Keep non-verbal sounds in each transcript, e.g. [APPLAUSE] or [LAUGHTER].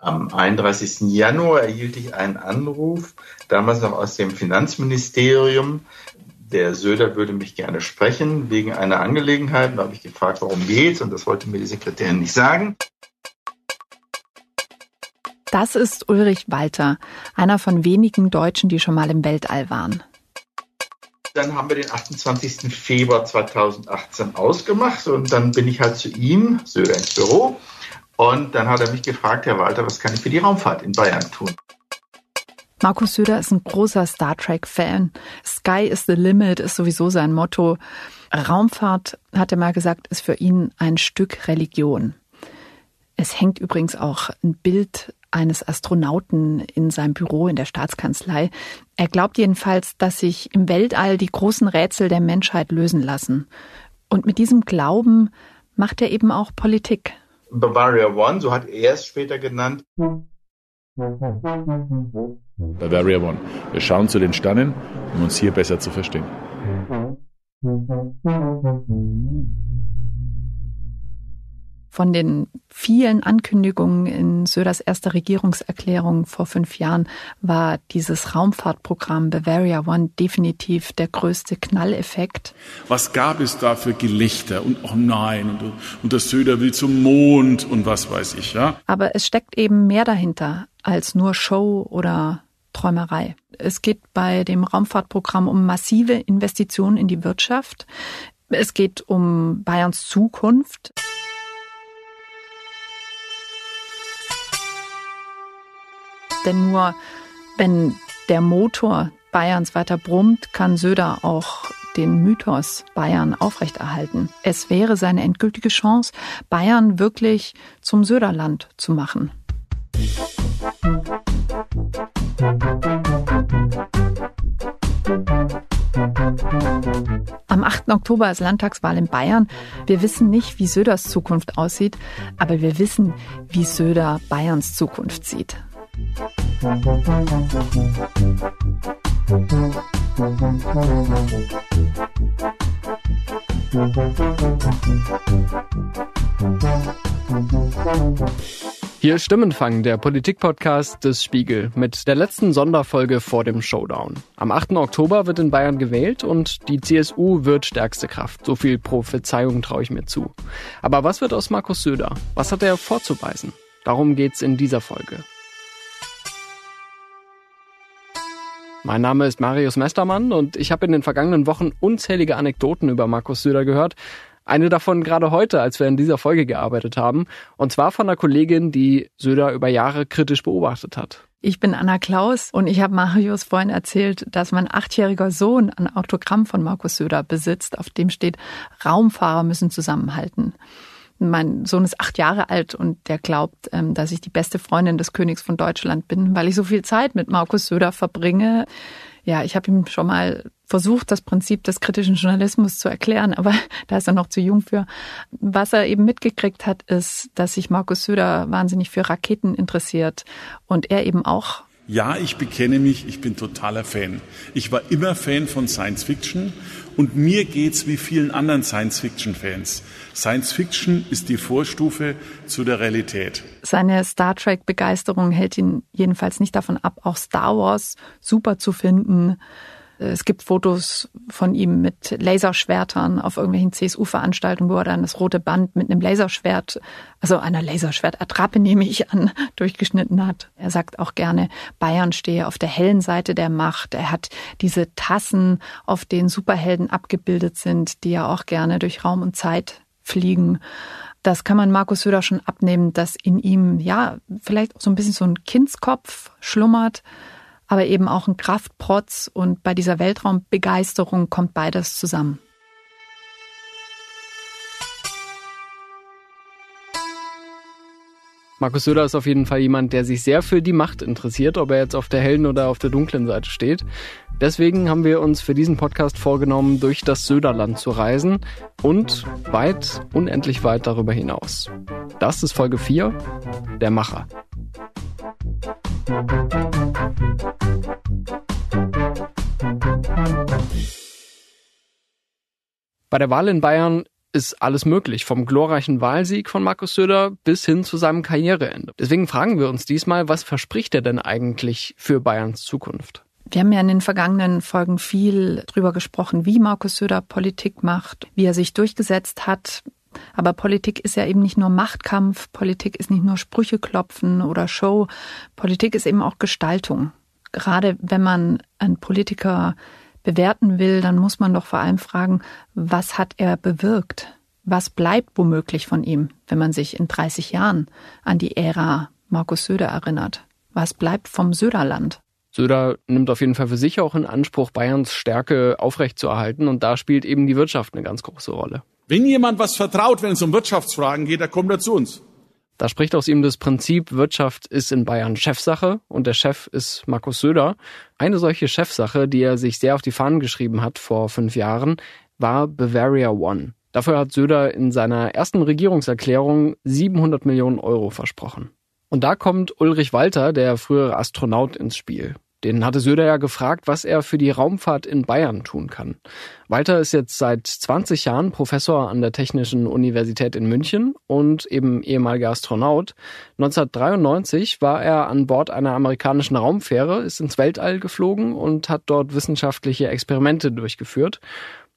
Am 31. Januar erhielt ich einen Anruf, damals noch aus dem Finanzministerium. Der Söder würde mich gerne sprechen wegen einer Angelegenheit. Da habe ich gefragt, warum geht's? Und das wollte mir die Sekretärin nicht sagen. Das ist Ulrich Walter, einer von wenigen Deutschen, die schon mal im Weltall waren. Dann haben wir den 28. Februar 2018 ausgemacht und dann bin ich halt zu ihm, Söder, ins Büro. Und dann hat er mich gefragt, Herr Walter, was kann ich für die Raumfahrt in Bayern tun? Markus Söder ist ein großer Star Trek-Fan. Sky is the limit ist sowieso sein Motto. Raumfahrt, hat er mal gesagt, ist für ihn ein Stück Religion. Es hängt übrigens auch ein Bild eines Astronauten in seinem Büro in der Staatskanzlei. Er glaubt jedenfalls, dass sich im Weltall die großen Rätsel der Menschheit lösen lassen. Und mit diesem Glauben macht er eben auch Politik. Bavaria One, so hat er es später genannt. Bavaria One. Wir schauen zu den Sternen, um uns hier besser zu verstehen. Von den vielen Ankündigungen in Söders erster Regierungserklärung vor fünf Jahren war dieses Raumfahrtprogramm Bavaria One definitiv der größte Knalleffekt. Was gab es da für Gelächter und oh nein und, und der Söder will zum Mond und was weiß ich, ja? Aber es steckt eben mehr dahinter als nur Show oder Träumerei. Es geht bei dem Raumfahrtprogramm um massive Investitionen in die Wirtschaft. Es geht um Bayerns Zukunft. Denn nur wenn der Motor Bayerns weiter brummt, kann Söder auch den Mythos Bayern aufrechterhalten. Es wäre seine endgültige Chance, Bayern wirklich zum Söderland zu machen. Am 8. Oktober ist Landtagswahl in Bayern. Wir wissen nicht, wie Söders Zukunft aussieht, aber wir wissen, wie Söder Bayerns Zukunft sieht. Hier Stimmenfang, der Politikpodcast des Spiegel mit der letzten Sonderfolge vor dem Showdown. Am 8. Oktober wird in Bayern gewählt und die CSU wird stärkste Kraft. So viel Prophezeiung traue ich mir zu. Aber was wird aus Markus Söder? Was hat er vorzuweisen? Darum geht's in dieser Folge. Mein Name ist Marius Mestermann und ich habe in den vergangenen Wochen unzählige Anekdoten über Markus Söder gehört. Eine davon gerade heute, als wir in dieser Folge gearbeitet haben. Und zwar von einer Kollegin, die Söder über Jahre kritisch beobachtet hat. Ich bin Anna Klaus und ich habe Marius vorhin erzählt, dass mein achtjähriger Sohn ein Autogramm von Markus Söder besitzt, auf dem steht, Raumfahrer müssen zusammenhalten. Mein Sohn ist acht Jahre alt und der glaubt, ähm, dass ich die beste Freundin des Königs von Deutschland bin, weil ich so viel Zeit mit Markus Söder verbringe. Ja, ich habe ihm schon mal versucht, das Prinzip des kritischen Journalismus zu erklären, aber [LAUGHS] da ist er noch zu jung für. Was er eben mitgekriegt hat, ist, dass sich Markus Söder wahnsinnig für Raketen interessiert und er eben auch ja, ich bekenne mich, ich bin totaler Fan. Ich war immer Fan von Science Fiction und mir geht's wie vielen anderen Science Fiction Fans. Science Fiction ist die Vorstufe zu der Realität. Seine Star Trek Begeisterung hält ihn jedenfalls nicht davon ab, auch Star Wars super zu finden. Es gibt Fotos von ihm mit Laserschwertern auf irgendwelchen CSU-Veranstaltungen, wo er dann das rote Band mit einem Laserschwert, also einer Laserschwertattrappe [LAUGHS] nehme ich an, durchgeschnitten hat. Er sagt auch gerne, Bayern stehe auf der hellen Seite der Macht. Er hat diese Tassen, auf denen Superhelden abgebildet sind, die ja auch gerne durch Raum und Zeit fliegen. Das kann man Markus Söder schon abnehmen, dass in ihm ja vielleicht so ein bisschen so ein Kindskopf schlummert aber eben auch ein Kraftprotz und bei dieser Weltraumbegeisterung kommt beides zusammen. Markus Söder ist auf jeden Fall jemand, der sich sehr für die Macht interessiert, ob er jetzt auf der hellen oder auf der dunklen Seite steht. Deswegen haben wir uns für diesen Podcast vorgenommen, durch das Söderland zu reisen und weit, unendlich weit darüber hinaus. Das ist Folge 4, der Macher. Bei der Wahl in Bayern ist alles möglich, vom glorreichen Wahlsieg von Markus Söder bis hin zu seinem Karriereende. Deswegen fragen wir uns diesmal, was verspricht er denn eigentlich für Bayerns Zukunft? Wir haben ja in den vergangenen Folgen viel drüber gesprochen, wie Markus Söder Politik macht, wie er sich durchgesetzt hat. Aber Politik ist ja eben nicht nur Machtkampf, Politik ist nicht nur Sprüche klopfen oder Show, Politik ist eben auch Gestaltung. Gerade wenn man einen Politiker bewerten will, dann muss man doch vor allem fragen, was hat er bewirkt? Was bleibt womöglich von ihm, wenn man sich in 30 Jahren an die Ära Markus Söder erinnert? Was bleibt vom Söderland? Söder nimmt auf jeden Fall für sich auch in Anspruch, Bayerns Stärke aufrechtzuerhalten und da spielt eben die Wirtschaft eine ganz große Rolle. Wenn jemand was vertraut, wenn es um Wirtschaftsfragen geht, dann kommt er zu uns. Da spricht aus ihm das Prinzip, Wirtschaft ist in Bayern Chefsache und der Chef ist Markus Söder. Eine solche Chefsache, die er sich sehr auf die Fahnen geschrieben hat vor fünf Jahren, war Bavaria One. Dafür hat Söder in seiner ersten Regierungserklärung 700 Millionen Euro versprochen. Und da kommt Ulrich Walter, der frühere Astronaut, ins Spiel. Den hatte Söder ja gefragt, was er für die Raumfahrt in Bayern tun kann. Walter ist jetzt seit 20 Jahren Professor an der Technischen Universität in München und eben ehemaliger Astronaut. 1993 war er an Bord einer amerikanischen Raumfähre, ist ins Weltall geflogen und hat dort wissenschaftliche Experimente durchgeführt.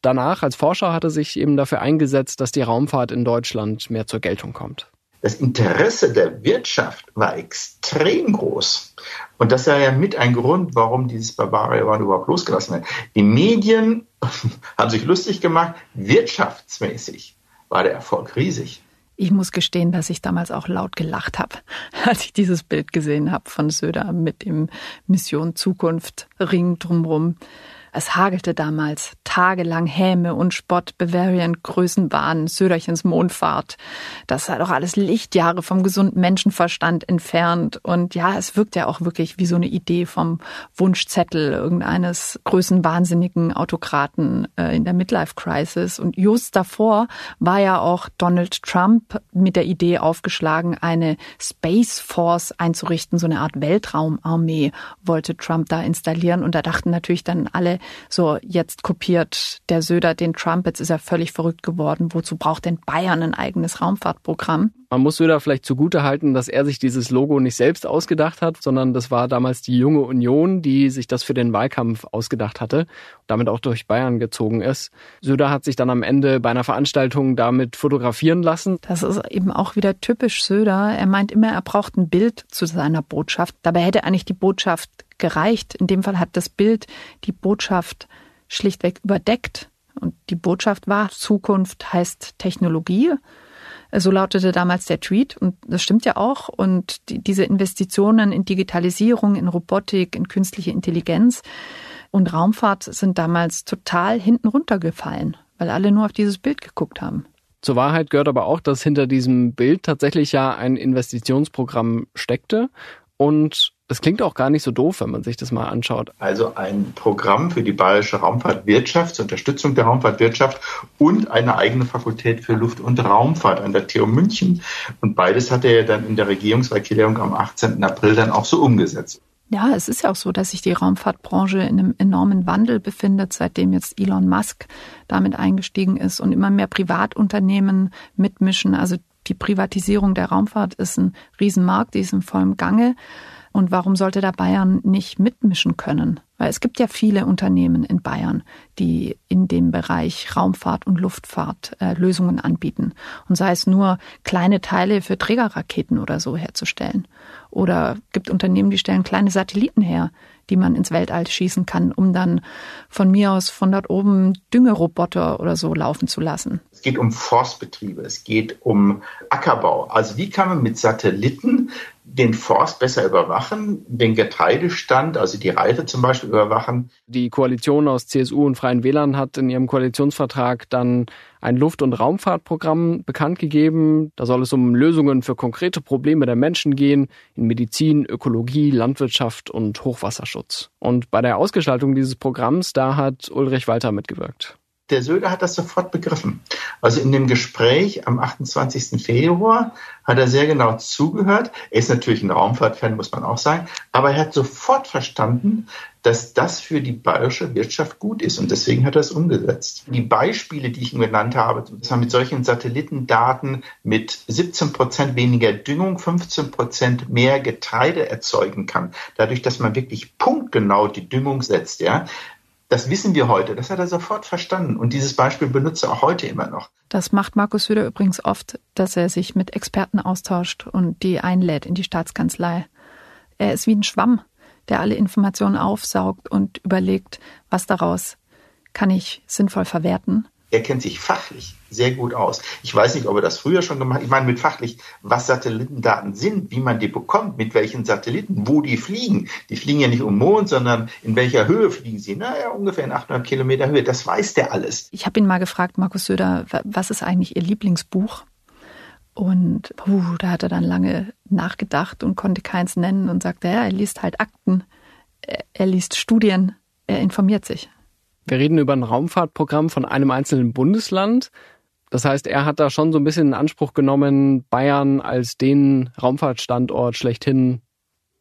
Danach als Forscher hat er sich eben dafür eingesetzt, dass die Raumfahrt in Deutschland mehr zur Geltung kommt das Interesse der Wirtschaft war extrem groß. Und das war ja mit ein Grund, warum dieses Bavaria One überhaupt losgelassen wird. Die Medien [LAUGHS] haben sich lustig gemacht. Wirtschaftsmäßig war der Erfolg riesig. Ich muss gestehen, dass ich damals auch laut gelacht habe, [LAUGHS] als ich dieses Bild gesehen habe von Söder mit dem Mission Zukunft Ring drumrum. Es hagelte damals tagelang Häme und Spott, Bavarian Größenbahn, Söderchens Mondfahrt. Das war doch alles Lichtjahre vom gesunden Menschenverstand entfernt. Und ja, es wirkt ja auch wirklich wie so eine Idee vom Wunschzettel irgendeines größenwahnsinnigen Autokraten äh, in der Midlife Crisis. Und just davor war ja auch Donald Trump mit der Idee aufgeschlagen, eine Space Force einzurichten, so eine Art Weltraumarmee wollte Trump da installieren. Und da dachten natürlich dann alle, so jetzt kopiert der Söder den Trump, jetzt ist er völlig verrückt geworden. Wozu braucht denn Bayern ein eigenes Raumfahrtprogramm? Man muss Söder vielleicht zugute halten, dass er sich dieses Logo nicht selbst ausgedacht hat, sondern das war damals die junge Union, die sich das für den Wahlkampf ausgedacht hatte damit auch durch Bayern gezogen ist. Söder hat sich dann am Ende bei einer Veranstaltung damit fotografieren lassen. Das ist eben auch wieder typisch Söder. Er meint immer, er braucht ein Bild zu seiner Botschaft. Dabei hätte eigentlich die Botschaft gereicht. In dem Fall hat das Bild die Botschaft schlichtweg überdeckt. Und die Botschaft war, Zukunft heißt Technologie. So lautete damals der Tweet und das stimmt ja auch. Und die, diese Investitionen in Digitalisierung, in Robotik, in künstliche Intelligenz und Raumfahrt sind damals total hinten runtergefallen, weil alle nur auf dieses Bild geguckt haben. Zur Wahrheit gehört aber auch, dass hinter diesem Bild tatsächlich ja ein Investitionsprogramm steckte und das klingt auch gar nicht so doof, wenn man sich das mal anschaut. Also ein Programm für die bayerische Raumfahrtwirtschaft, zur Unterstützung der Raumfahrtwirtschaft und eine eigene Fakultät für Luft- und Raumfahrt an der TU München. Und beides hat er ja dann in der Regierungserklärung am 18. April dann auch so umgesetzt. Ja, es ist ja auch so, dass sich die Raumfahrtbranche in einem enormen Wandel befindet, seitdem jetzt Elon Musk damit eingestiegen ist und immer mehr Privatunternehmen mitmischen. Also die Privatisierung der Raumfahrt ist ein Riesenmarkt, die ist in vollem Gange. Und warum sollte da Bayern nicht mitmischen können? Weil es gibt ja viele Unternehmen in Bayern, die in dem Bereich Raumfahrt und Luftfahrt äh, Lösungen anbieten. Und sei es nur kleine Teile für Trägerraketen oder so herzustellen. Oder gibt Unternehmen, die stellen kleine Satelliten her, die man ins Weltall schießen kann, um dann von mir aus von dort oben Düngeroboter oder so laufen zu lassen. Es geht um Forstbetriebe, es geht um Ackerbau. Also wie kann man mit Satelliten den Forst besser überwachen, den Getreidestand, also die Reife zum Beispiel überwachen. Die Koalition aus CSU und Freien Wählern hat in ihrem Koalitionsvertrag dann ein Luft- und Raumfahrtprogramm bekannt gegeben. Da soll es um Lösungen für konkrete Probleme der Menschen gehen, in Medizin, Ökologie, Landwirtschaft und Hochwasserschutz. Und bei der Ausgestaltung dieses Programms, da hat Ulrich Walter mitgewirkt der Söder hat das sofort begriffen. Also in dem Gespräch am 28. Februar hat er sehr genau zugehört. Er ist natürlich ein Raumfahrtfan, muss man auch sagen, aber er hat sofort verstanden, dass das für die bayerische Wirtschaft gut ist. Und deswegen hat er es umgesetzt. Die Beispiele, die ich ihm genannt habe, dass man mit solchen Satellitendaten mit 17 Prozent weniger Düngung, 15 Prozent mehr Getreide erzeugen kann, dadurch, dass man wirklich punktgenau die Düngung setzt, ja, das wissen wir heute. Das hat er sofort verstanden. Und dieses Beispiel benutzt er auch heute immer noch. Das macht Markus Söder übrigens oft, dass er sich mit Experten austauscht und die einlädt in die Staatskanzlei. Er ist wie ein Schwamm, der alle Informationen aufsaugt und überlegt, was daraus kann ich sinnvoll verwerten er kennt sich fachlich sehr gut aus. Ich weiß nicht, ob er das früher schon gemacht hat. Ich meine mit fachlich, was Satellitendaten sind, wie man die bekommt, mit welchen Satelliten, wo die fliegen. Die fliegen ja nicht um Mond, sondern in welcher Höhe fliegen sie? Naja, ungefähr in 800 Kilometer Höhe. Das weiß der alles. Ich habe ihn mal gefragt, Markus Söder, was ist eigentlich Ihr Lieblingsbuch? Und puh, da hat er dann lange nachgedacht und konnte keins nennen und sagte, ja, er liest halt Akten, er liest Studien, er informiert sich. Wir reden über ein Raumfahrtprogramm von einem einzelnen Bundesland. Das heißt, er hat da schon so ein bisschen in Anspruch genommen, Bayern als den Raumfahrtstandort schlechthin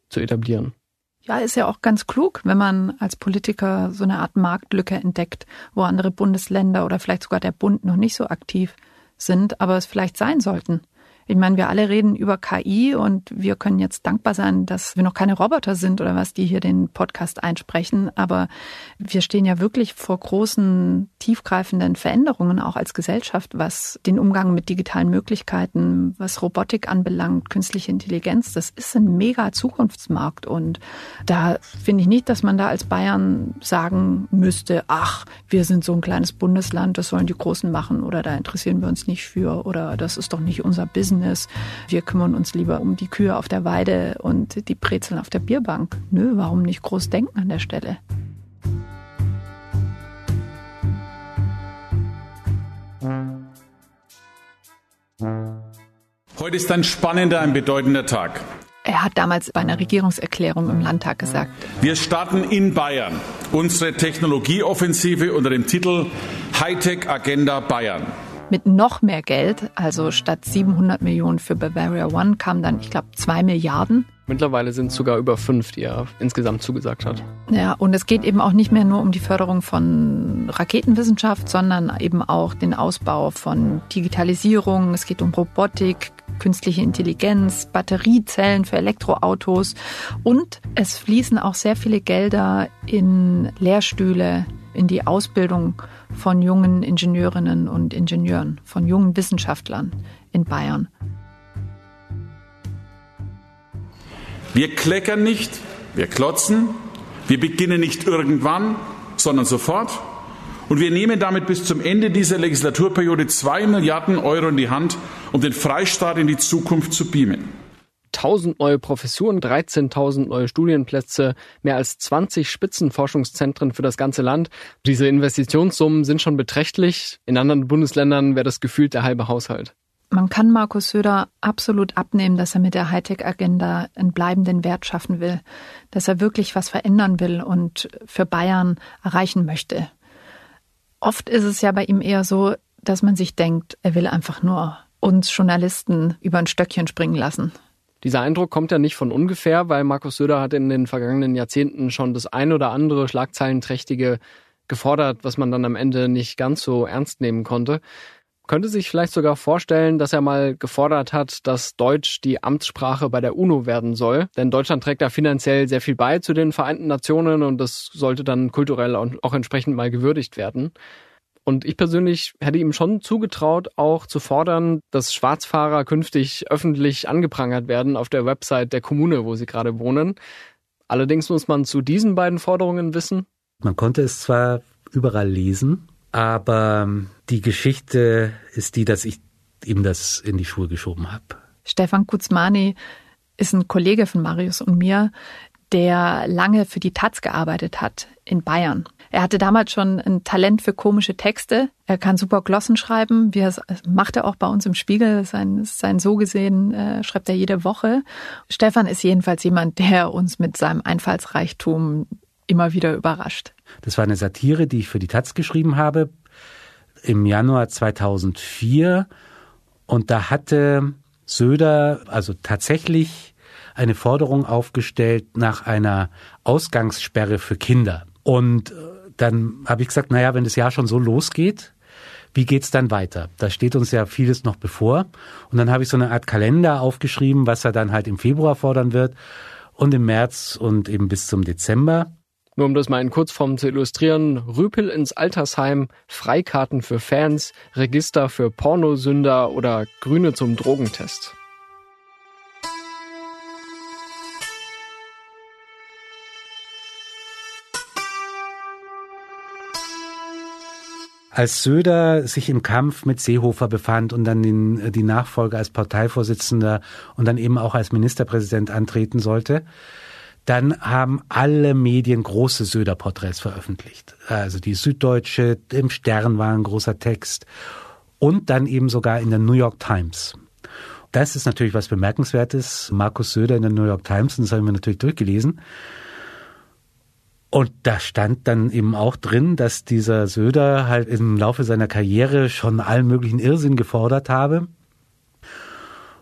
zu etablieren. Ja, ist ja auch ganz klug, wenn man als Politiker so eine Art Marktlücke entdeckt, wo andere Bundesländer oder vielleicht sogar der Bund noch nicht so aktiv sind, aber es vielleicht sein sollten. Ich meine, wir alle reden über KI und wir können jetzt dankbar sein, dass wir noch keine Roboter sind oder was, die hier den Podcast einsprechen. Aber wir stehen ja wirklich vor großen, tiefgreifenden Veränderungen auch als Gesellschaft, was den Umgang mit digitalen Möglichkeiten, was Robotik anbelangt, künstliche Intelligenz. Das ist ein mega Zukunftsmarkt. Und da finde ich nicht, dass man da als Bayern sagen müsste, ach, wir sind so ein kleines Bundesland, das sollen die Großen machen oder da interessieren wir uns nicht für oder das ist doch nicht unser Business. Business. Wir kümmern uns lieber um die Kühe auf der Weide und die Brezeln auf der Bierbank. Nö, warum nicht groß denken an der Stelle? Heute ist ein spannender, ein bedeutender Tag. Er hat damals bei einer Regierungserklärung im Landtag gesagt. Wir starten in Bayern unsere Technologieoffensive unter dem Titel Hightech Agenda Bayern mit noch mehr Geld. Also statt 700 Millionen für Bavaria One kamen dann, ich glaube, zwei Milliarden. Mittlerweile sind es sogar über fünf, die er insgesamt zugesagt hat. Ja, und es geht eben auch nicht mehr nur um die Förderung von Raketenwissenschaft, sondern eben auch den Ausbau von Digitalisierung. Es geht um Robotik, künstliche Intelligenz, Batteriezellen für Elektroautos und es fließen auch sehr viele Gelder in Lehrstühle, in die Ausbildung von jungen Ingenieurinnen und Ingenieuren, von jungen Wissenschaftlern in Bayern. Wir kleckern nicht, wir klotzen, wir beginnen nicht irgendwann, sondern sofort. Und wir nehmen damit bis zum Ende dieser Legislaturperiode zwei Milliarden Euro in die Hand, um den Freistaat in die Zukunft zu beamen. 1000 neue Professuren, 13.000 neue Studienplätze, mehr als 20 Spitzenforschungszentren für das ganze Land. Diese Investitionssummen sind schon beträchtlich. In anderen Bundesländern wäre das gefühlt der halbe Haushalt. Man kann Markus Söder absolut abnehmen, dass er mit der Hightech-Agenda einen bleibenden Wert schaffen will, dass er wirklich was verändern will und für Bayern erreichen möchte. Oft ist es ja bei ihm eher so, dass man sich denkt, er will einfach nur uns Journalisten über ein Stöckchen springen lassen. Dieser Eindruck kommt ja nicht von ungefähr, weil Markus Söder hat in den vergangenen Jahrzehnten schon das ein oder andere Schlagzeilenträchtige gefordert, was man dann am Ende nicht ganz so ernst nehmen konnte. Könnte sich vielleicht sogar vorstellen, dass er mal gefordert hat, dass Deutsch die Amtssprache bei der UNO werden soll. Denn Deutschland trägt da finanziell sehr viel bei zu den Vereinten Nationen und das sollte dann kulturell auch entsprechend mal gewürdigt werden. Und ich persönlich hätte ihm schon zugetraut, auch zu fordern, dass Schwarzfahrer künftig öffentlich angeprangert werden auf der Website der Kommune, wo sie gerade wohnen. Allerdings muss man zu diesen beiden Forderungen wissen. Man konnte es zwar überall lesen, aber die Geschichte ist die, dass ich ihm das in die Schuhe geschoben habe. Stefan Kuzmani ist ein Kollege von Marius und mir, der lange für die Taz gearbeitet hat in Bayern. Er hatte damals schon ein Talent für komische Texte. Er kann super Glossen schreiben, es macht er auch bei uns im Spiegel. Sein, sein so gesehen äh, schreibt er jede Woche. Stefan ist jedenfalls jemand, der uns mit seinem Einfallsreichtum immer wieder überrascht. Das war eine Satire, die ich für die Taz geschrieben habe im Januar 2004. Und da hatte Söder also tatsächlich eine Forderung aufgestellt nach einer Ausgangssperre für Kinder. Und äh, dann habe ich gesagt, naja, wenn das Jahr schon so losgeht, wie geht's dann weiter? Da steht uns ja vieles noch bevor. Und dann habe ich so eine Art Kalender aufgeschrieben, was er dann halt im Februar fordern wird und im März und eben bis zum Dezember. Nur um das mal in Kurzform zu illustrieren, Rüpel ins Altersheim, Freikarten für Fans, Register für Pornosünder oder Grüne zum Drogentest. Als Söder sich im Kampf mit Seehofer befand und dann den, die Nachfolge als Parteivorsitzender und dann eben auch als Ministerpräsident antreten sollte, dann haben alle Medien große Söder-Porträts veröffentlicht. Also die Süddeutsche, im Stern war ein großer Text und dann eben sogar in der New York Times. Das ist natürlich was Bemerkenswertes. Markus Söder in der New York Times, und das haben wir natürlich durchgelesen. Und da stand dann eben auch drin, dass dieser Söder halt im Laufe seiner Karriere schon allen möglichen Irrsinn gefordert habe.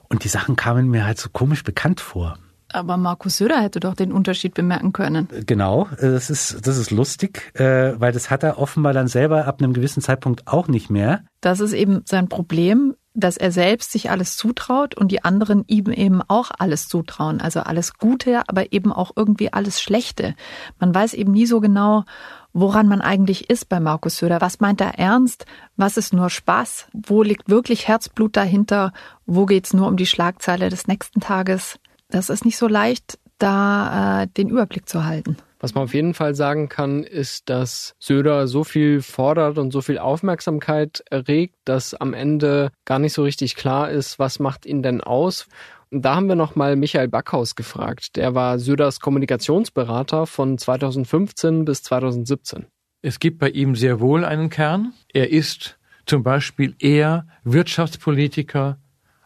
Und die Sachen kamen mir halt so komisch bekannt vor. Aber Markus Söder hätte doch den Unterschied bemerken können. Genau, das ist, das ist lustig, äh, weil das hat er offenbar dann selber ab einem gewissen Zeitpunkt auch nicht mehr. Das ist eben sein Problem dass er selbst sich alles zutraut und die anderen ihm eben auch alles zutrauen. Also alles Gute, aber eben auch irgendwie alles Schlechte. Man weiß eben nie so genau, woran man eigentlich ist bei Markus Söder. Was meint er ernst? Was ist nur Spaß? Wo liegt wirklich Herzblut dahinter? Wo geht's nur um die Schlagzeile des nächsten Tages? Das ist nicht so leicht, da äh, den Überblick zu halten. Was man auf jeden Fall sagen kann, ist, dass Söder so viel fordert und so viel Aufmerksamkeit erregt, dass am Ende gar nicht so richtig klar ist, was macht ihn denn aus. Und da haben wir nochmal Michael Backhaus gefragt. Der war Söders Kommunikationsberater von 2015 bis 2017. Es gibt bei ihm sehr wohl einen Kern. Er ist zum Beispiel eher Wirtschaftspolitiker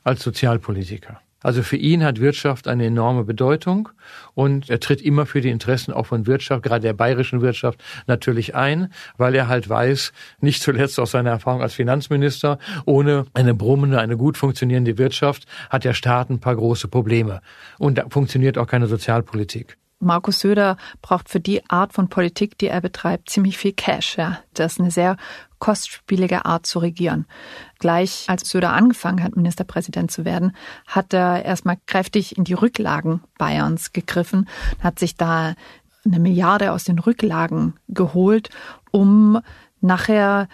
als Sozialpolitiker. Also für ihn hat Wirtschaft eine enorme Bedeutung und er tritt immer für die Interessen auch von Wirtschaft, gerade der bayerischen Wirtschaft, natürlich ein, weil er halt weiß, nicht zuletzt aus seiner Erfahrung als Finanzminister, ohne eine brummende, eine gut funktionierende Wirtschaft hat der Staat ein paar große Probleme. Und da funktioniert auch keine Sozialpolitik. Markus Söder braucht für die Art von Politik, die er betreibt, ziemlich viel Cash. Ja. Das ist eine sehr kostspielige Art zu regieren. Gleich als Söder angefangen hat, Ministerpräsident zu werden, hat er erstmal kräftig in die Rücklagen Bayerns gegriffen, hat sich da eine Milliarde aus den Rücklagen geholt, um nachher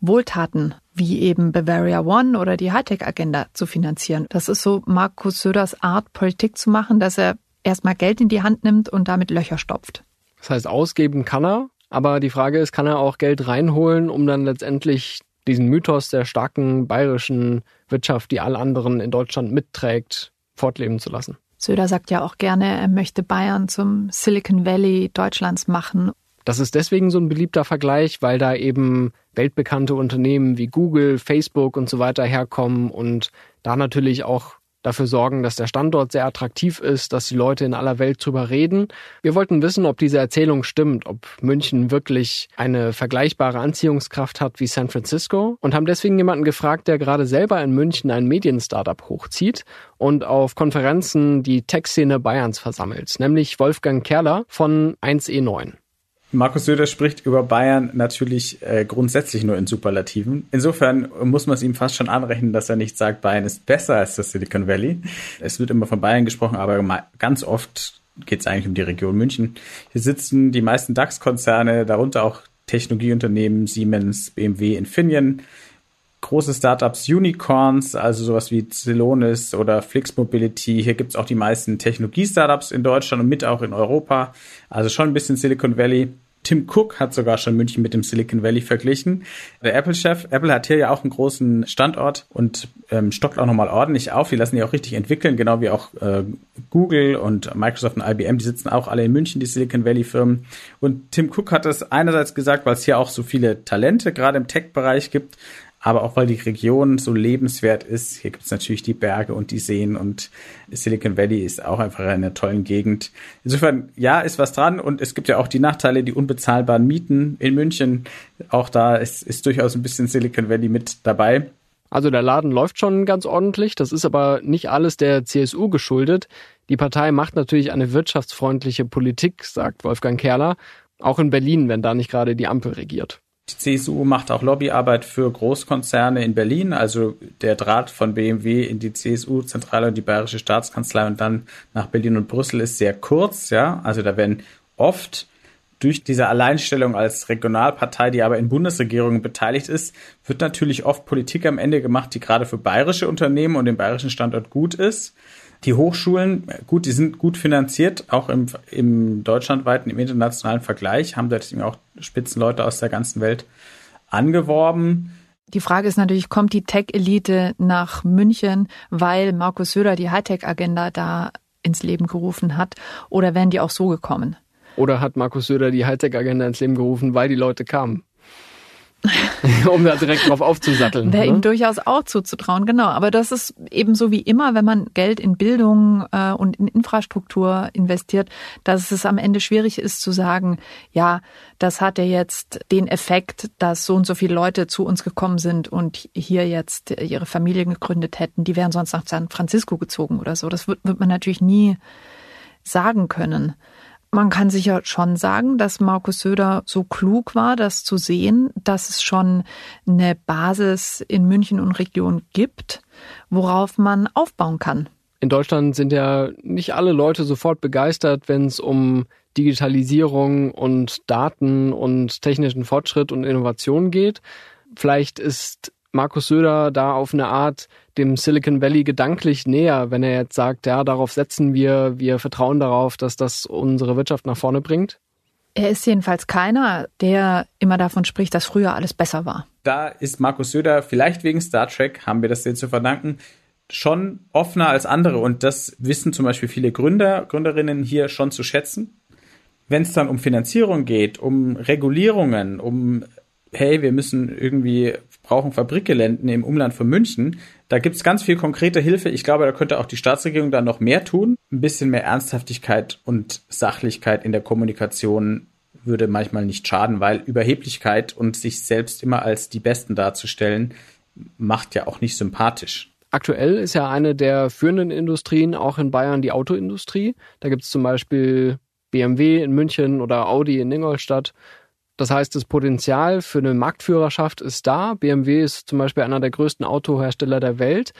Wohltaten wie eben Bavaria One oder die Hightech-Agenda zu finanzieren. Das ist so Markus Söders Art, Politik zu machen, dass er erstmal Geld in die Hand nimmt und damit Löcher stopft. Das heißt, ausgeben kann er, aber die Frage ist, kann er auch Geld reinholen, um dann letztendlich diesen Mythos der starken bayerischen Wirtschaft, die alle anderen in Deutschland mitträgt, fortleben zu lassen? Söder sagt ja auch gerne, er möchte Bayern zum Silicon Valley Deutschlands machen. Das ist deswegen so ein beliebter Vergleich, weil da eben weltbekannte Unternehmen wie Google, Facebook und so weiter herkommen und da natürlich auch dafür sorgen, dass der Standort sehr attraktiv ist, dass die Leute in aller Welt drüber reden. Wir wollten wissen, ob diese Erzählung stimmt, ob München wirklich eine vergleichbare Anziehungskraft hat wie San Francisco und haben deswegen jemanden gefragt, der gerade selber in München ein Medien-Startup hochzieht und auf Konferenzen die Tech-Szene Bayerns versammelt, nämlich Wolfgang Kerler von 1E9. Markus Söder spricht über Bayern natürlich äh, grundsätzlich nur in Superlativen. Insofern muss man es ihm fast schon anrechnen, dass er nicht sagt, Bayern ist besser als das Silicon Valley. Es wird immer von Bayern gesprochen, aber ganz oft geht es eigentlich um die Region München. Hier sitzen die meisten DAX-Konzerne, darunter auch Technologieunternehmen, Siemens, BMW, Infineon, große Startups, Unicorns, also sowas wie Celonis oder Flix Mobility. Hier gibt's auch die meisten Technologie-Startups in Deutschland und mit auch in Europa. Also schon ein bisschen Silicon Valley. Tim Cook hat sogar schon München mit dem Silicon Valley verglichen. Der Apple-Chef, Apple hat hier ja auch einen großen Standort und ähm, stockt auch nochmal ordentlich auf. Die lassen die auch richtig entwickeln, genau wie auch äh, Google und Microsoft und IBM. Die sitzen auch alle in München, die Silicon Valley-Firmen. Und Tim Cook hat das einerseits gesagt, weil es hier auch so viele Talente gerade im Tech-Bereich gibt, aber auch weil die Region so lebenswert ist. Hier gibt es natürlich die Berge und die Seen und Silicon Valley ist auch einfach eine tolle Gegend. Insofern, ja, ist was dran und es gibt ja auch die Nachteile, die unbezahlbaren Mieten in München. Auch da ist, ist durchaus ein bisschen Silicon Valley mit dabei. Also der Laden läuft schon ganz ordentlich, das ist aber nicht alles der CSU geschuldet. Die Partei macht natürlich eine wirtschaftsfreundliche Politik, sagt Wolfgang Kerler, auch in Berlin, wenn da nicht gerade die Ampel regiert. Die CSU macht auch Lobbyarbeit für Großkonzerne in Berlin, also der Draht von BMW in die CSU-Zentrale und die Bayerische Staatskanzlei und dann nach Berlin und Brüssel ist sehr kurz, ja. Also da werden oft durch diese Alleinstellung als Regionalpartei, die aber in Bundesregierungen beteiligt ist, wird natürlich oft Politik am Ende gemacht, die gerade für bayerische Unternehmen und den bayerischen Standort gut ist. Die Hochschulen, gut, die sind gut finanziert, auch im, im deutschlandweiten, im internationalen Vergleich, haben deswegen auch Spitzenleute aus der ganzen Welt angeworben. Die Frage ist natürlich, kommt die Tech-Elite nach München, weil Markus Söder die Hightech-Agenda da ins Leben gerufen hat, oder wären die auch so gekommen? Oder hat Markus Söder die Hightech-Agenda ins Leben gerufen, weil die Leute kamen? [LAUGHS] um da direkt drauf aufzusatteln. Wäre ne? ihm durchaus auch zuzutrauen, genau. Aber das ist eben so wie immer, wenn man Geld in Bildung äh, und in Infrastruktur investiert, dass es am Ende schwierig ist zu sagen, ja, das hat ja jetzt den Effekt, dass so und so viele Leute zu uns gekommen sind und hier jetzt ihre Familie gegründet hätten. Die wären sonst nach San Francisco gezogen oder so. Das wird, wird man natürlich nie sagen können. Man kann sicher schon sagen, dass Markus Söder so klug war, das zu sehen, dass es schon eine Basis in München und Region gibt, worauf man aufbauen kann. In Deutschland sind ja nicht alle Leute sofort begeistert, wenn es um Digitalisierung und Daten und technischen Fortschritt und Innovation geht. Vielleicht ist Markus Söder da auf eine Art dem Silicon Valley gedanklich näher, wenn er jetzt sagt, ja, darauf setzen wir, wir vertrauen darauf, dass das unsere Wirtschaft nach vorne bringt? Er ist jedenfalls keiner, der immer davon spricht, dass früher alles besser war. Da ist Markus Söder, vielleicht wegen Star Trek, haben wir das dir zu verdanken, schon offener als andere. Und das wissen zum Beispiel viele Gründer, Gründerinnen hier schon zu schätzen. Wenn es dann um Finanzierung geht, um Regulierungen, um hey, wir müssen irgendwie brauchen Fabrikgeländen im Umland von München. Da gibt's ganz viel konkrete Hilfe. Ich glaube, da könnte auch die Staatsregierung da noch mehr tun. Ein bisschen mehr Ernsthaftigkeit und Sachlichkeit in der Kommunikation würde manchmal nicht schaden, weil Überheblichkeit und sich selbst immer als die Besten darzustellen, macht ja auch nicht sympathisch. Aktuell ist ja eine der führenden Industrien auch in Bayern die Autoindustrie. Da gibt's zum Beispiel BMW in München oder Audi in Ingolstadt. Das heißt, das Potenzial für eine Marktführerschaft ist da. BMW ist zum Beispiel einer der größten Autohersteller der Welt.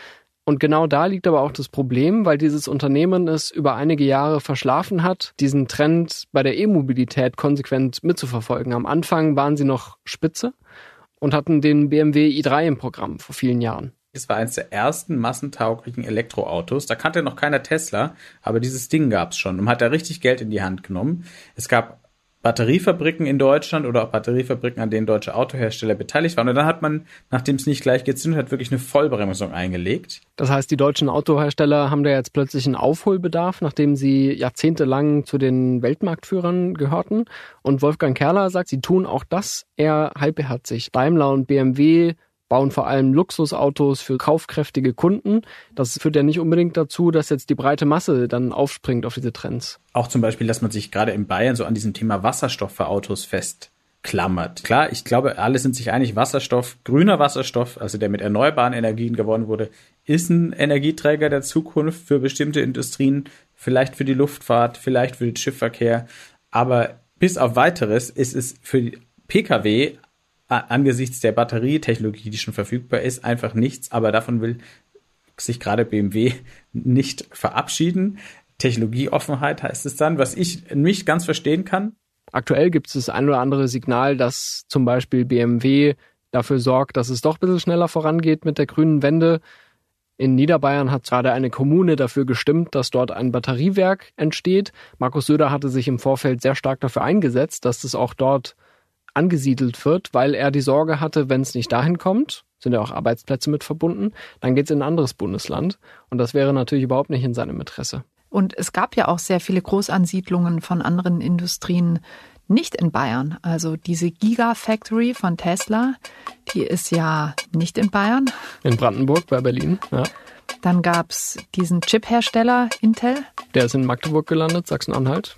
Und genau da liegt aber auch das Problem, weil dieses Unternehmen es über einige Jahre verschlafen hat, diesen Trend bei der E-Mobilität konsequent mitzuverfolgen. Am Anfang waren sie noch Spitze und hatten den BMW i3 im Programm vor vielen Jahren. Es war eines der ersten massentauglichen Elektroautos. Da kannte noch keiner Tesla, aber dieses Ding gab es schon und hat da richtig Geld in die Hand genommen. Es gab Batteriefabriken in Deutschland oder auch Batteriefabriken, an denen deutsche Autohersteller beteiligt waren. Und dann hat man, nachdem es nicht gleich gezündet hat, wirklich eine Vollbremsung eingelegt. Das heißt, die deutschen Autohersteller haben da jetzt plötzlich einen Aufholbedarf, nachdem sie jahrzehntelang zu den Weltmarktführern gehörten. Und Wolfgang Kerler sagt, sie tun auch das eher halbbeherzig. Daimler und BMW bauen vor allem Luxusautos für kaufkräftige Kunden. Das führt ja nicht unbedingt dazu, dass jetzt die breite Masse dann aufspringt auf diese Trends. Auch zum Beispiel, dass man sich gerade in Bayern so an diesem Thema Wasserstoff für Autos festklammert. Klar, ich glaube, alle sind sich einig, Wasserstoff, grüner Wasserstoff, also der mit erneuerbaren Energien gewonnen wurde, ist ein Energieträger der Zukunft für bestimmte Industrien, vielleicht für die Luftfahrt, vielleicht für den Schiffverkehr. Aber bis auf weiteres ist es für Pkw angesichts der Batterietechnologie, die schon verfügbar ist, einfach nichts. Aber davon will sich gerade BMW nicht verabschieden. Technologieoffenheit heißt es dann, was ich nicht ganz verstehen kann. Aktuell gibt es das ein oder andere Signal, dass zum Beispiel BMW dafür sorgt, dass es doch ein bisschen schneller vorangeht mit der grünen Wende. In Niederbayern hat gerade eine Kommune dafür gestimmt, dass dort ein Batteriewerk entsteht. Markus Söder hatte sich im Vorfeld sehr stark dafür eingesetzt, dass es auch dort angesiedelt wird, weil er die Sorge hatte, wenn es nicht dahin kommt, sind ja auch Arbeitsplätze mit verbunden, dann geht es in ein anderes Bundesland. Und das wäre natürlich überhaupt nicht in seinem Interesse. Und es gab ja auch sehr viele Großansiedlungen von anderen Industrien nicht in Bayern. Also diese Gigafactory von Tesla, die ist ja nicht in Bayern. In Brandenburg bei Berlin, ja. Dann gab es diesen Chip-Hersteller Intel. Der ist in Magdeburg gelandet, Sachsen-Anhalt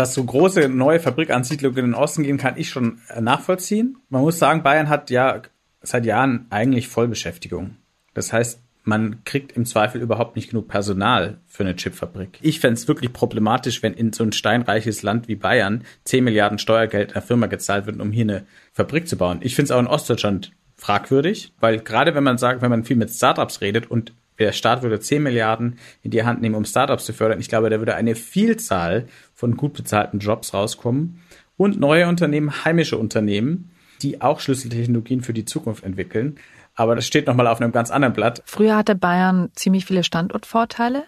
dass so große neue Fabrikansiedlungen in den Osten gehen, kann ich schon äh, nachvollziehen. Man muss sagen, Bayern hat ja seit Jahren eigentlich Vollbeschäftigung. Das heißt, man kriegt im Zweifel überhaupt nicht genug Personal für eine Chipfabrik. Ich fände es wirklich problematisch, wenn in so ein steinreiches Land wie Bayern 10 Milliarden Steuergeld einer Firma gezahlt wird, um hier eine Fabrik zu bauen. Ich finde es auch in Ostdeutschland fragwürdig, weil gerade wenn man sagt, wenn man viel mit Startups redet und der Staat würde 10 Milliarden in die Hand nehmen, um Startups zu fördern, ich glaube, da würde eine Vielzahl von gut bezahlten Jobs rauskommen und neue Unternehmen, heimische Unternehmen, die auch Schlüsseltechnologien für die Zukunft entwickeln. Aber das steht nochmal auf einem ganz anderen Blatt. Früher hatte Bayern ziemlich viele Standortvorteile,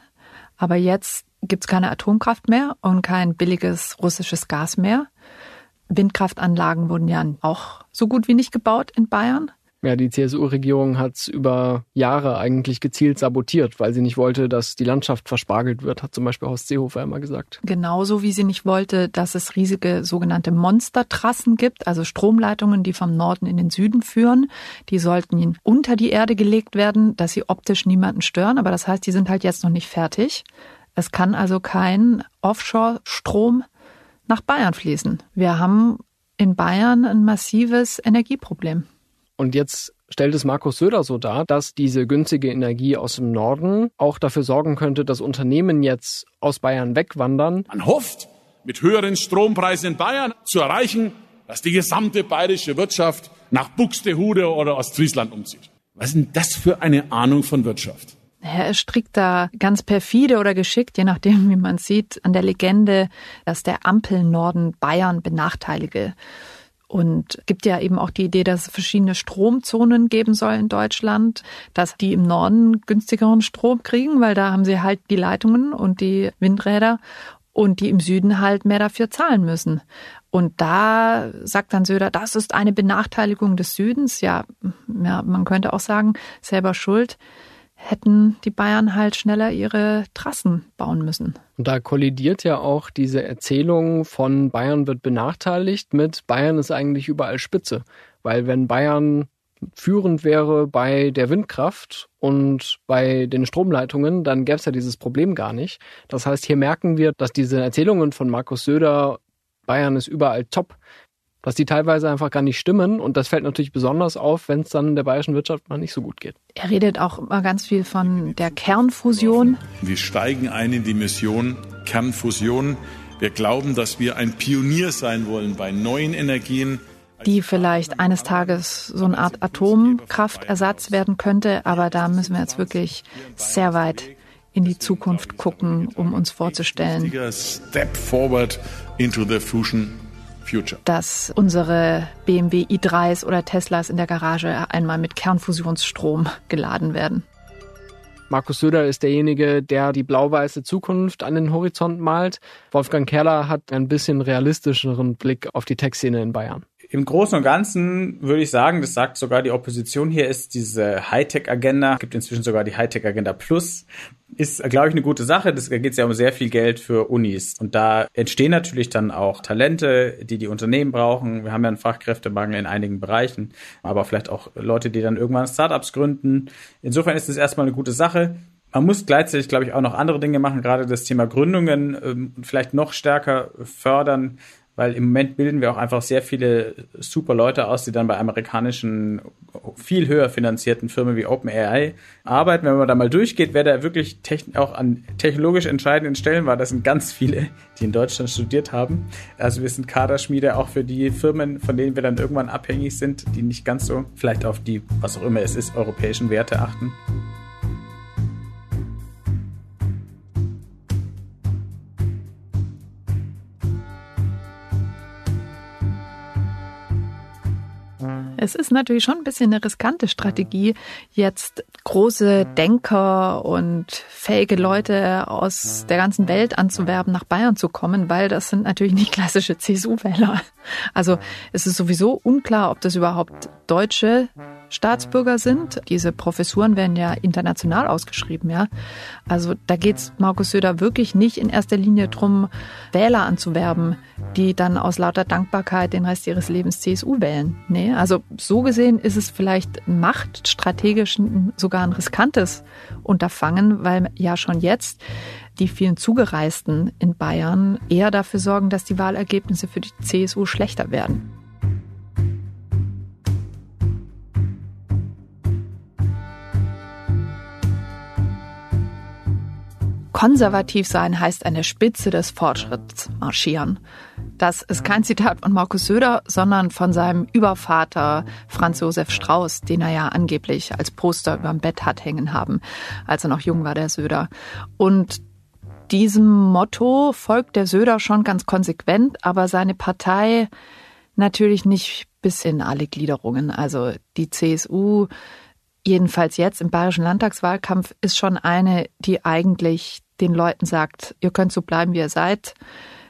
aber jetzt gibt es keine Atomkraft mehr und kein billiges russisches Gas mehr. Windkraftanlagen wurden ja auch so gut wie nicht gebaut in Bayern. Ja, die CSU-Regierung hat es über Jahre eigentlich gezielt sabotiert, weil sie nicht wollte, dass die Landschaft verspargelt wird, hat zum Beispiel Horst Seehofer immer gesagt. Genauso wie sie nicht wollte, dass es riesige sogenannte Monstertrassen gibt, also Stromleitungen, die vom Norden in den Süden führen. Die sollten unter die Erde gelegt werden, dass sie optisch niemanden stören. Aber das heißt, die sind halt jetzt noch nicht fertig. Es kann also kein Offshore-Strom nach Bayern fließen. Wir haben in Bayern ein massives Energieproblem. Und jetzt stellt es Markus Söder so dar, dass diese günstige Energie aus dem Norden auch dafür sorgen könnte, dass Unternehmen jetzt aus Bayern wegwandern. Man hofft, mit höheren Strompreisen in Bayern zu erreichen, dass die gesamte bayerische Wirtschaft nach Buxtehude oder Ostfriesland umzieht. Was ist denn das für eine Ahnung von Wirtschaft? Er strickt da ganz perfide oder geschickt, je nachdem, wie man sieht, an der Legende, dass der Ampelnorden Bayern benachteilige. Und gibt ja eben auch die Idee, dass es verschiedene Stromzonen geben soll in Deutschland, dass die im Norden günstigeren Strom kriegen, weil da haben sie halt die Leitungen und die Windräder und die im Süden halt mehr dafür zahlen müssen. Und da sagt dann Söder, das ist eine Benachteiligung des Südens. Ja, ja man könnte auch sagen, selber schuld hätten die Bayern halt schneller ihre Trassen bauen müssen. Und da kollidiert ja auch diese Erzählung von Bayern wird benachteiligt mit Bayern ist eigentlich überall Spitze. Weil wenn Bayern führend wäre bei der Windkraft und bei den Stromleitungen, dann gäbe es ja dieses Problem gar nicht. Das heißt, hier merken wir, dass diese Erzählungen von Markus Söder, Bayern ist überall top, dass die teilweise einfach gar nicht stimmen. Und das fällt natürlich besonders auf, wenn es dann der bayerischen Wirtschaft mal nicht so gut geht. Er redet auch immer ganz viel von der Kernfusion. Wir steigen ein in die Mission Kernfusion. Wir glauben, dass wir ein Pionier sein wollen bei neuen Energien die vielleicht eines Tages so eine Art Atomkraftersatz werden könnte. Aber da müssen wir jetzt wirklich sehr weit in die Zukunft gucken, um uns vorzustellen. Step forward into the fusion Future. Dass unsere BMW i3s oder Teslas in der Garage einmal mit Kernfusionsstrom geladen werden. Markus Söder ist derjenige, der die blau-weiße Zukunft an den Horizont malt. Wolfgang Kerler hat ein bisschen realistischeren Blick auf die Tech-Szene in Bayern. Im Großen und Ganzen würde ich sagen, das sagt sogar die Opposition hier, ist diese Hightech-Agenda, gibt inzwischen sogar die Hightech-Agenda Plus, ist, glaube ich, eine gute Sache. da geht es ja um sehr viel Geld für Unis. Und da entstehen natürlich dann auch Talente, die die Unternehmen brauchen. Wir haben ja einen Fachkräftemangel in einigen Bereichen, aber vielleicht auch Leute, die dann irgendwann Startups gründen. Insofern ist es erstmal eine gute Sache. Man muss gleichzeitig, glaube ich, auch noch andere Dinge machen, gerade das Thema Gründungen ähm, vielleicht noch stärker fördern weil im Moment bilden wir auch einfach sehr viele super Leute aus, die dann bei amerikanischen, viel höher finanzierten Firmen wie OpenAI arbeiten. Wenn man da mal durchgeht, wer da wirklich auch an technologisch entscheidenden Stellen war, das sind ganz viele, die in Deutschland studiert haben. Also wir sind Kaderschmiede auch für die Firmen, von denen wir dann irgendwann abhängig sind, die nicht ganz so vielleicht auf die, was auch immer es ist, europäischen Werte achten. Es ist natürlich schon ein bisschen eine riskante Strategie, jetzt große Denker und fähige Leute aus der ganzen Welt anzuwerben, nach Bayern zu kommen, weil das sind natürlich nicht klassische [LAUGHS] CSU-Wähler. Also es ist sowieso unklar, ob das überhaupt deutsche Staatsbürger sind. Diese Professuren werden ja international ausgeschrieben, ja. Also da geht es Markus Söder wirklich nicht in erster Linie drum, Wähler anzuwerben, die dann aus lauter Dankbarkeit den Rest ihres Lebens CSU wählen. Nee, also so gesehen ist es vielleicht machtstrategisch sogar ein riskantes Unterfangen, weil ja schon jetzt die vielen Zugereisten in Bayern eher dafür sorgen, dass die Wahlergebnisse für die CSU schlechter werden. Konservativ sein heißt an der Spitze des Fortschritts marschieren. Das ist kein Zitat von Markus Söder, sondern von seinem Übervater Franz Josef Strauß, den er ja angeblich als Poster überm Bett hat hängen haben, als er noch jung war, der Söder. Und diesem Motto folgt der Söder schon ganz konsequent, aber seine Partei natürlich nicht bis in alle Gliederungen. Also die CSU, jedenfalls jetzt im bayerischen Landtagswahlkampf, ist schon eine, die eigentlich den Leuten sagt, ihr könnt so bleiben, wie ihr seid.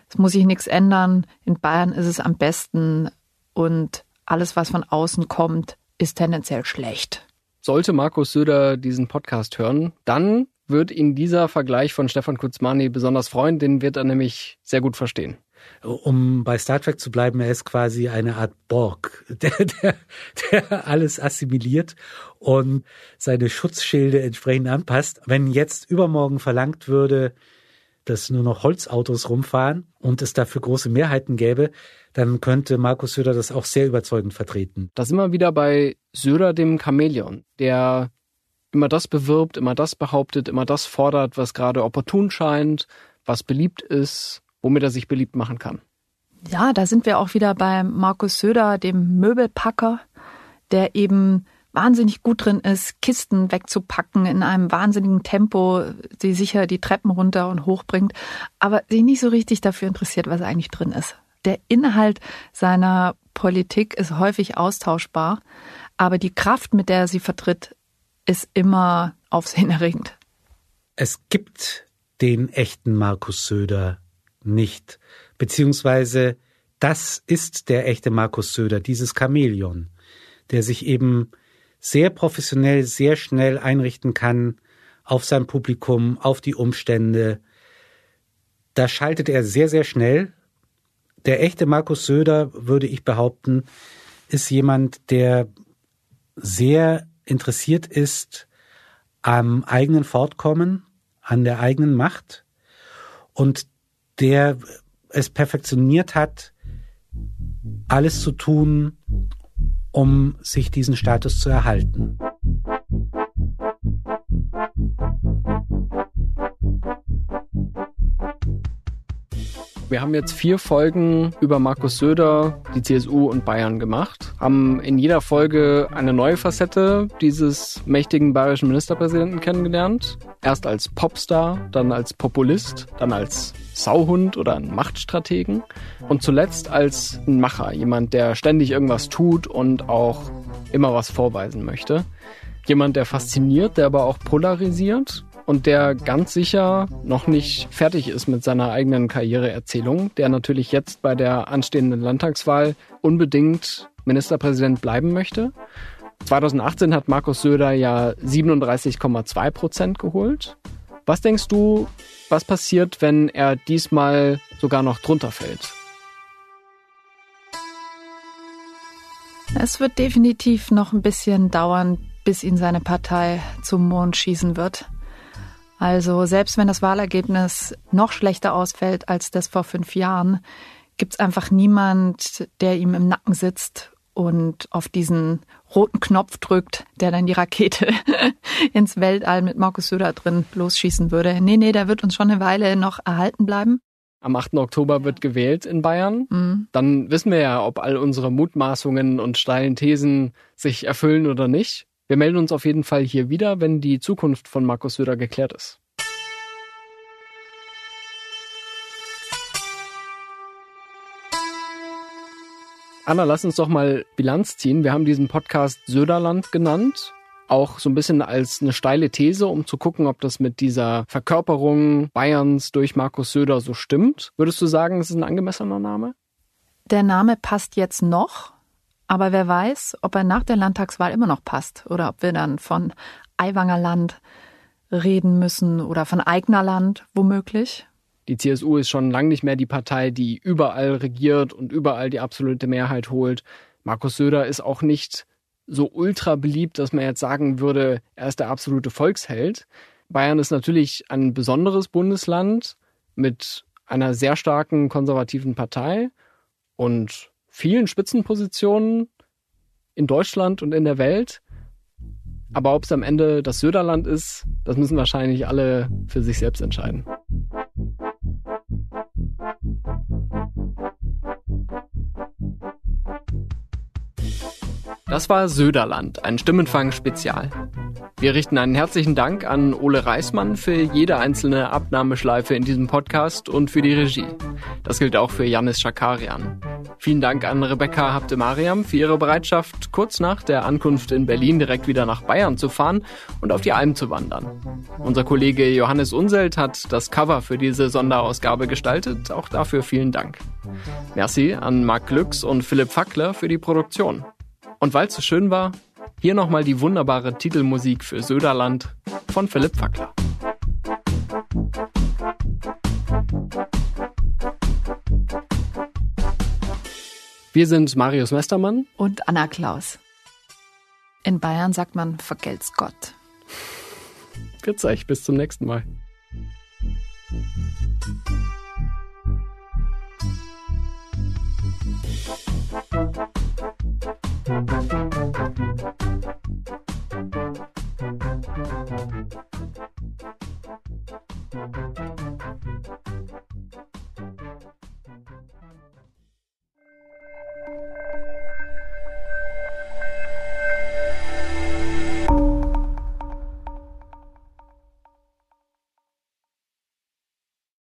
Es muss sich nichts ändern. In Bayern ist es am besten und alles, was von außen kommt, ist tendenziell schlecht. Sollte Markus Söder diesen Podcast hören, dann wird ihn dieser Vergleich von Stefan Kutzmani besonders freuen, den wird er nämlich sehr gut verstehen. Um bei Star Trek zu bleiben, er ist quasi eine Art Borg, [LAUGHS] der, der, der alles assimiliert und seine Schutzschilde entsprechend anpasst. Wenn jetzt übermorgen verlangt würde, dass nur noch Holzautos rumfahren und es dafür große Mehrheiten gäbe, dann könnte Markus Söder das auch sehr überzeugend vertreten. Da sind wir wieder bei Söder dem Chamäleon, der immer das bewirbt, immer das behauptet, immer das fordert, was gerade opportun scheint, was beliebt ist, womit er sich beliebt machen kann. Ja, da sind wir auch wieder bei Markus Söder, dem Möbelpacker, der eben wahnsinnig gut drin ist, Kisten wegzupacken in einem wahnsinnigen Tempo, sie sicher die Treppen runter und hochbringt, aber sich nicht so richtig dafür interessiert, was eigentlich drin ist. Der Inhalt seiner Politik ist häufig austauschbar, aber die Kraft, mit der er sie vertritt, ist immer aufsehenerregend. Es gibt den echten Markus Söder nicht. Beziehungsweise das ist der echte Markus Söder, dieses Chamäleon, der sich eben sehr professionell, sehr schnell einrichten kann auf sein Publikum, auf die Umstände. Da schaltet er sehr, sehr schnell. Der echte Markus Söder, würde ich behaupten, ist jemand, der sehr interessiert ist am eigenen Fortkommen, an der eigenen Macht und der es perfektioniert hat, alles zu tun, um sich diesen Status zu erhalten. Wir haben jetzt vier Folgen über Markus Söder, die CSU und Bayern gemacht, haben in jeder Folge eine neue Facette dieses mächtigen bayerischen Ministerpräsidenten kennengelernt. Erst als Popstar, dann als Populist, dann als Sauhund oder ein Machtstrategen und zuletzt als ein Macher, jemand, der ständig irgendwas tut und auch immer was vorweisen möchte. Jemand, der fasziniert, der aber auch polarisiert und der ganz sicher noch nicht fertig ist mit seiner eigenen Karriereerzählung, der natürlich jetzt bei der anstehenden Landtagswahl unbedingt Ministerpräsident bleiben möchte. 2018 hat Markus Söder ja 37,2 Prozent geholt. Was denkst du, was passiert, wenn er diesmal sogar noch drunter fällt? Es wird definitiv noch ein bisschen dauern, bis ihn seine Partei zum Mond schießen wird. Also selbst wenn das Wahlergebnis noch schlechter ausfällt als das vor fünf Jahren, gibt es einfach niemand, der ihm im Nacken sitzt und auf diesen roten Knopf drückt, der dann die Rakete [LAUGHS] ins Weltall mit Markus Söder drin losschießen würde. Nee, nee, der wird uns schon eine Weile noch erhalten bleiben. Am 8. Oktober wird gewählt in Bayern. Mhm. Dann wissen wir ja, ob all unsere Mutmaßungen und steilen Thesen sich erfüllen oder nicht. Wir melden uns auf jeden Fall hier wieder, wenn die Zukunft von Markus Söder geklärt ist. Anna, lass uns doch mal Bilanz ziehen. Wir haben diesen Podcast Söderland genannt. Auch so ein bisschen als eine steile These, um zu gucken, ob das mit dieser Verkörperung Bayerns durch Markus Söder so stimmt. Würdest du sagen, es ist ein angemessener Name? Der Name passt jetzt noch, aber wer weiß, ob er nach der Landtagswahl immer noch passt oder ob wir dann von Aiwangerland reden müssen oder von Eignerland womöglich. Die CSU ist schon lange nicht mehr die Partei, die überall regiert und überall die absolute Mehrheit holt. Markus Söder ist auch nicht so ultra beliebt, dass man jetzt sagen würde, er ist der absolute Volksheld. Bayern ist natürlich ein besonderes Bundesland mit einer sehr starken konservativen Partei und vielen Spitzenpositionen in Deutschland und in der Welt. Aber ob es am Ende das Söderland ist, Das müssen wahrscheinlich alle für sich selbst entscheiden. Das war Söderland, ein Stimmenfang-Spezial. Wir richten einen herzlichen Dank an Ole Reismann für jede einzelne Abnahmeschleife in diesem Podcast und für die Regie. Das gilt auch für Janis Schakarian. Vielen Dank an Rebecca Habte-Mariam für ihre Bereitschaft, kurz nach der Ankunft in Berlin direkt wieder nach Bayern zu fahren und auf die Alm zu wandern. Unser Kollege Johannes Unselt hat das Cover für diese Sonderausgabe gestaltet. Auch dafür vielen Dank. Merci an Marc Glücks und Philipp Fackler für die Produktion. Und weil es so schön war, hier nochmal die wunderbare Titelmusik für Söderland von Philipp Fackler. Wir sind Marius Mestermann und Anna Klaus. In Bayern sagt man vergelt's Gott. Grüß euch, bis zum nächsten Mal.